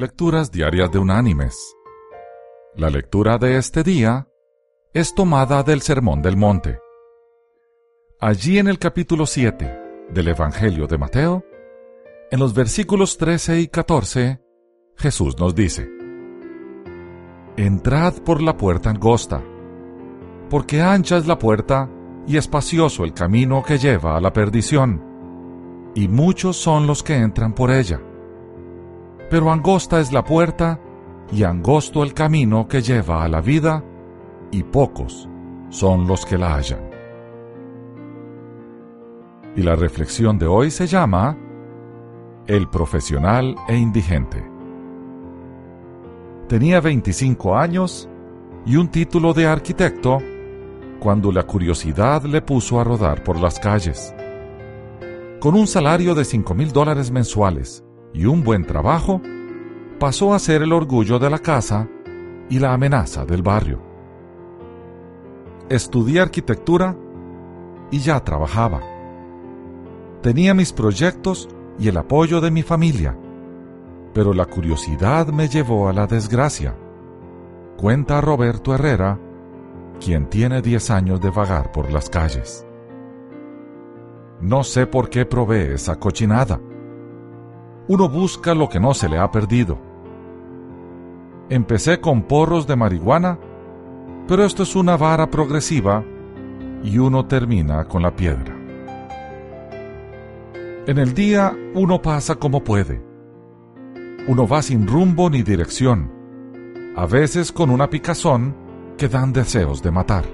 Lecturas Diarias de Unánimes. La lectura de este día es tomada del Sermón del Monte. Allí en el capítulo 7 del Evangelio de Mateo, en los versículos 13 y 14, Jesús nos dice, Entrad por la puerta angosta, porque ancha es la puerta y espacioso el camino que lleva a la perdición, y muchos son los que entran por ella pero angosta es la puerta y angosto el camino que lleva a la vida, y pocos son los que la hallan. Y la reflexión de hoy se llama El profesional e indigente. Tenía 25 años y un título de arquitecto cuando la curiosidad le puso a rodar por las calles. Con un salario de 5 mil dólares mensuales y un buen trabajo, pasó a ser el orgullo de la casa y la amenaza del barrio. Estudié arquitectura y ya trabajaba. Tenía mis proyectos y el apoyo de mi familia, pero la curiosidad me llevó a la desgracia. Cuenta Roberto Herrera, quien tiene 10 años de vagar por las calles. No sé por qué probé esa cochinada uno busca lo que no se le ha perdido. Empecé con porros de marihuana, pero esto es una vara progresiva y uno termina con la piedra. En el día uno pasa como puede. Uno va sin rumbo ni dirección, a veces con una picazón que dan deseos de matar.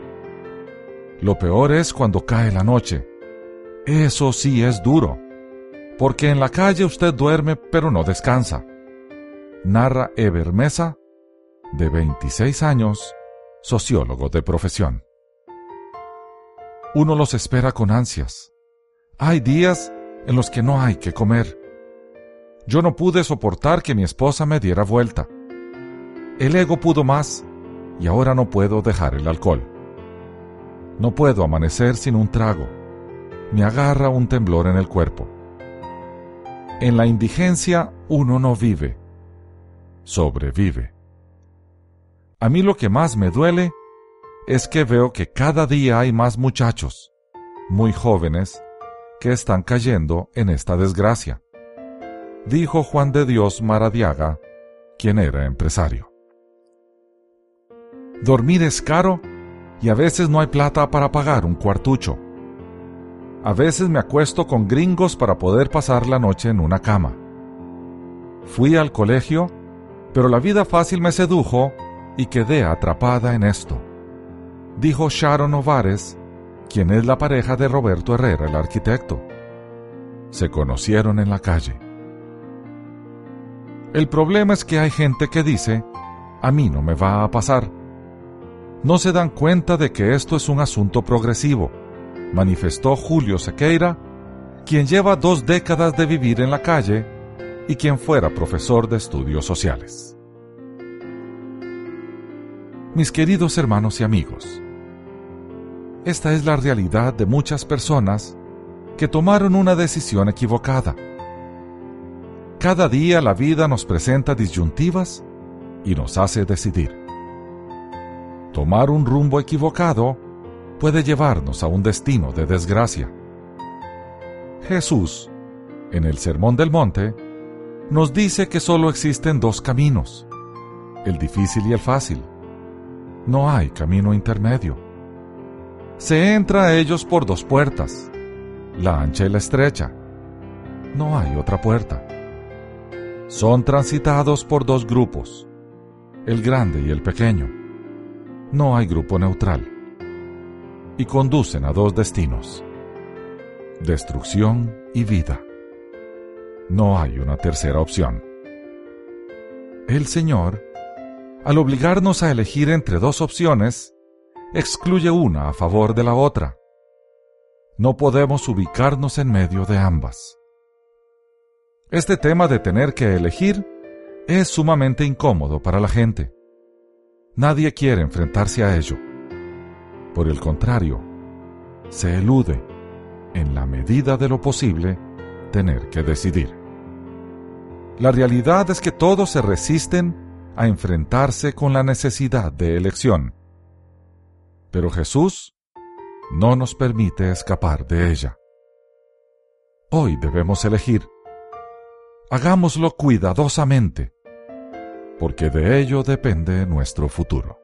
Lo peor es cuando cae la noche. Eso sí es duro porque en la calle usted duerme pero no descansa. Narra Eber Mesa, de 26 años, sociólogo de profesión. Uno los espera con ansias. Hay días en los que no hay que comer. Yo no pude soportar que mi esposa me diera vuelta. El ego pudo más y ahora no puedo dejar el alcohol. No puedo amanecer sin un trago. Me agarra un temblor en el cuerpo. En la indigencia uno no vive, sobrevive. A mí lo que más me duele es que veo que cada día hay más muchachos, muy jóvenes, que están cayendo en esta desgracia, dijo Juan de Dios Maradiaga, quien era empresario. Dormir es caro y a veces no hay plata para pagar un cuartucho. A veces me acuesto con gringos para poder pasar la noche en una cama. Fui al colegio, pero la vida fácil me sedujo y quedé atrapada en esto. Dijo Sharon Ovares, quien es la pareja de Roberto Herrera, el arquitecto. Se conocieron en la calle. El problema es que hay gente que dice, a mí no me va a pasar. No se dan cuenta de que esto es un asunto progresivo manifestó Julio Sequeira, quien lleva dos décadas de vivir en la calle y quien fuera profesor de estudios sociales. Mis queridos hermanos y amigos, esta es la realidad de muchas personas que tomaron una decisión equivocada. Cada día la vida nos presenta disyuntivas y nos hace decidir. Tomar un rumbo equivocado puede llevarnos a un destino de desgracia. Jesús, en el Sermón del Monte, nos dice que solo existen dos caminos, el difícil y el fácil. No hay camino intermedio. Se entra a ellos por dos puertas, la ancha y la estrecha. No hay otra puerta. Son transitados por dos grupos, el grande y el pequeño. No hay grupo neutral y conducen a dos destinos, destrucción y vida. No hay una tercera opción. El Señor, al obligarnos a elegir entre dos opciones, excluye una a favor de la otra. No podemos ubicarnos en medio de ambas. Este tema de tener que elegir es sumamente incómodo para la gente. Nadie quiere enfrentarse a ello. Por el contrario, se elude, en la medida de lo posible, tener que decidir. La realidad es que todos se resisten a enfrentarse con la necesidad de elección. Pero Jesús no nos permite escapar de ella. Hoy debemos elegir. Hagámoslo cuidadosamente, porque de ello depende nuestro futuro.